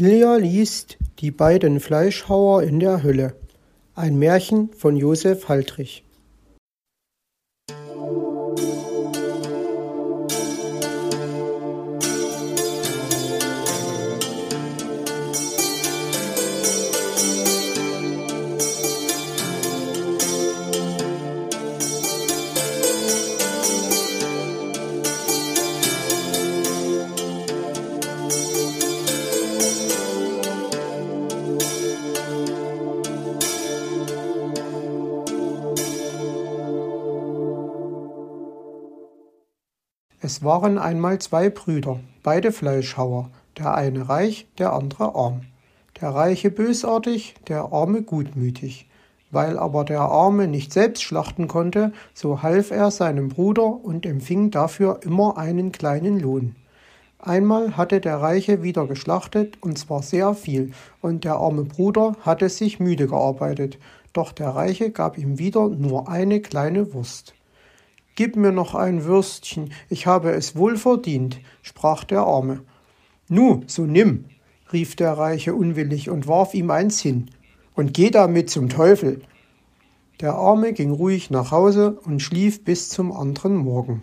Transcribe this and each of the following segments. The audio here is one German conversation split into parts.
Ilja liest Die beiden Fleischhauer in der Hölle. Ein Märchen von Josef Haltrich. Es waren einmal zwei Brüder, beide Fleischhauer, der eine reich, der andere arm. Der Reiche bösartig, der Arme gutmütig. Weil aber der Arme nicht selbst schlachten konnte, so half er seinem Bruder und empfing dafür immer einen kleinen Lohn. Einmal hatte der Reiche wieder geschlachtet, und zwar sehr viel, und der arme Bruder hatte sich müde gearbeitet, doch der Reiche gab ihm wieder nur eine kleine Wurst. Gib mir noch ein Würstchen, ich habe es wohl verdient, sprach der Arme. Nu, so nimm, rief der Reiche unwillig und warf ihm eins hin. Und geh damit zum Teufel. Der Arme ging ruhig nach Hause und schlief bis zum anderen Morgen.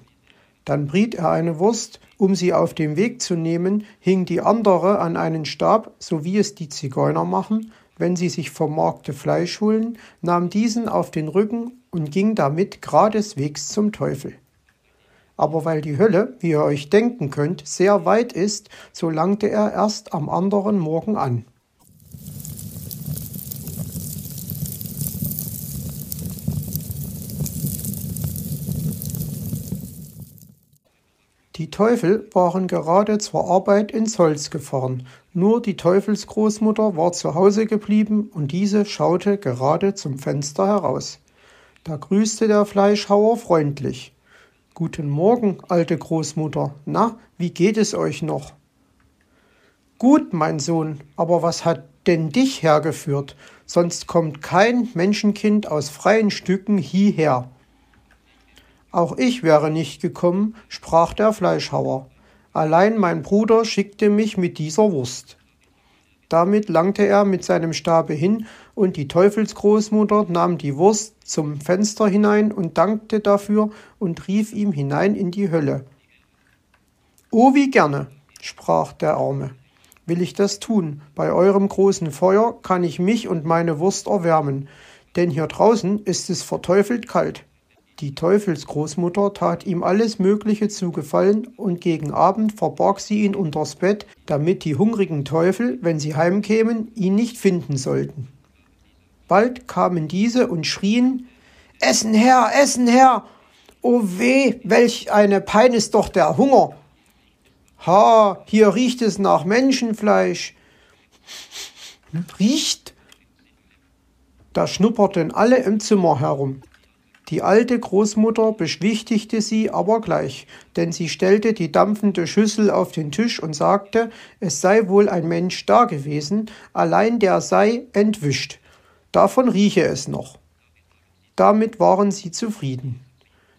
Dann briet er eine Wurst, um sie auf dem Weg zu nehmen, hing die andere an einen Stab, so wie es die Zigeuner machen, wenn sie sich vom Markte Fleisch holen, nahm diesen auf den Rücken und ging damit geradeswegs zum Teufel. Aber weil die Hölle, wie ihr euch denken könnt, sehr weit ist, so langte er erst am anderen Morgen an. Die Teufel waren gerade zur Arbeit ins Holz gefahren, nur die Teufelsgroßmutter war zu Hause geblieben und diese schaute gerade zum Fenster heraus. Da grüßte der Fleischhauer freundlich. Guten Morgen, alte Großmutter. Na, wie geht es euch noch? Gut, mein Sohn, aber was hat denn dich hergeführt? Sonst kommt kein Menschenkind aus freien Stücken hierher. Auch ich wäre nicht gekommen, sprach der Fleischhauer. Allein mein Bruder schickte mich mit dieser Wurst. Damit langte er mit seinem Stabe hin, und die Teufelsgroßmutter nahm die Wurst zum Fenster hinein und dankte dafür und rief ihm hinein in die Hölle. Oh, wie gerne, sprach der Arme, will ich das tun. Bei eurem großen Feuer kann ich mich und meine Wurst erwärmen, denn hier draußen ist es verteufelt kalt. Die Teufelsgroßmutter tat ihm alles Mögliche zu gefallen, und gegen Abend verbarg sie ihn unters Bett, damit die hungrigen Teufel, wenn sie heimkämen, ihn nicht finden sollten. Bald kamen diese und schrien Essen her, Essen her. O weh, welch eine Pein ist doch der Hunger. Ha, hier riecht es nach Menschenfleisch. Riecht? Da schnupperten alle im Zimmer herum. Die alte Großmutter beschwichtigte sie aber gleich, denn sie stellte die dampfende Schüssel auf den Tisch und sagte, es sei wohl ein Mensch da gewesen, allein der sei entwischt. Davon rieche es noch. Damit waren sie zufrieden.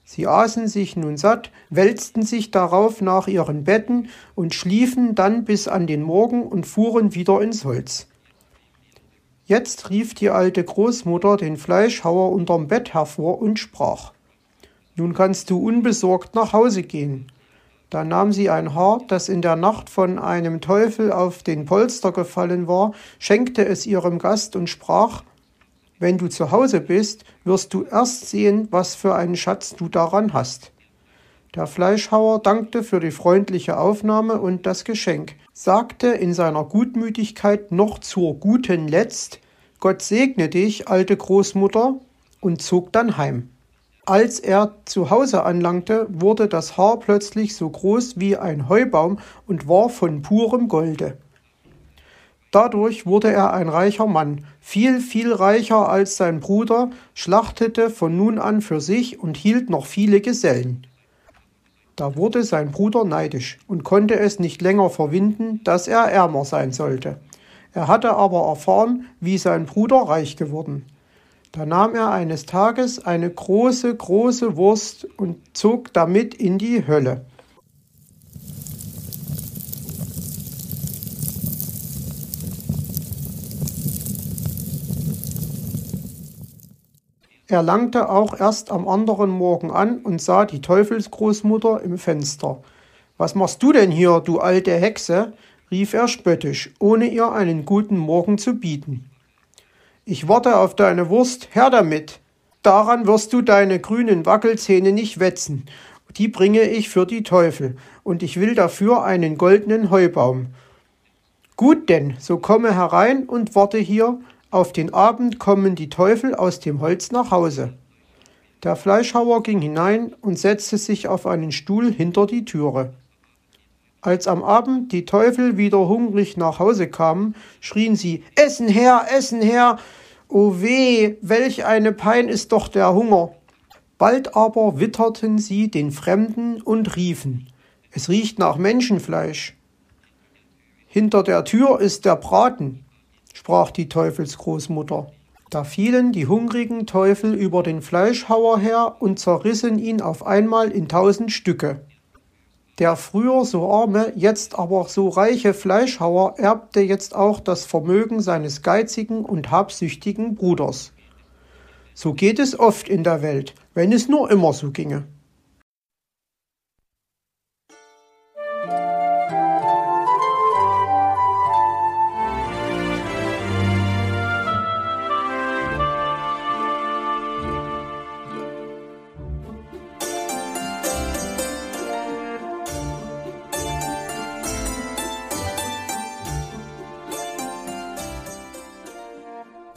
Sie aßen sich nun satt, wälzten sich darauf nach ihren Betten und schliefen dann bis an den Morgen und fuhren wieder ins Holz. Jetzt rief die alte Großmutter den Fleischhauer unterm Bett hervor und sprach Nun kannst du unbesorgt nach Hause gehen. Da nahm sie ein Haar, das in der Nacht von einem Teufel auf den Polster gefallen war, schenkte es ihrem Gast und sprach Wenn du zu Hause bist, wirst du erst sehen, was für einen Schatz du daran hast. Der Fleischhauer dankte für die freundliche Aufnahme und das Geschenk, sagte in seiner Gutmütigkeit noch zur guten Letzt Gott segne dich, alte Großmutter, und zog dann heim. Als er zu Hause anlangte, wurde das Haar plötzlich so groß wie ein Heubaum und war von purem Golde. Dadurch wurde er ein reicher Mann, viel, viel reicher als sein Bruder, schlachtete von nun an für sich und hielt noch viele Gesellen. Da wurde sein Bruder neidisch und konnte es nicht länger verwinden, dass er ärmer sein sollte. Er hatte aber erfahren, wie sein Bruder reich geworden. Da nahm er eines Tages eine große, große Wurst und zog damit in die Hölle. Er langte auch erst am anderen Morgen an und sah die Teufelsgroßmutter im Fenster. Was machst du denn hier, du alte Hexe? rief er spöttisch, ohne ihr einen guten Morgen zu bieten. Ich warte auf deine Wurst, her damit. Daran wirst du deine grünen Wackelzähne nicht wetzen. Die bringe ich für die Teufel, und ich will dafür einen goldenen Heubaum. Gut denn, so komme herein und warte hier, auf den Abend kommen die Teufel aus dem Holz nach Hause. Der Fleischhauer ging hinein und setzte sich auf einen Stuhl hinter die Türe. Als am Abend die Teufel wieder hungrig nach Hause kamen, schrien sie Essen her, Essen her. O weh, welch eine Pein ist doch der Hunger. Bald aber witterten sie den Fremden und riefen Es riecht nach Menschenfleisch. Hinter der Tür ist der Braten sprach die Teufelsgroßmutter. Da fielen die hungrigen Teufel über den Fleischhauer her und zerrissen ihn auf einmal in tausend Stücke. Der früher so arme, jetzt aber so reiche Fleischhauer erbte jetzt auch das Vermögen seines geizigen und habsüchtigen Bruders. So geht es oft in der Welt, wenn es nur immer so ginge.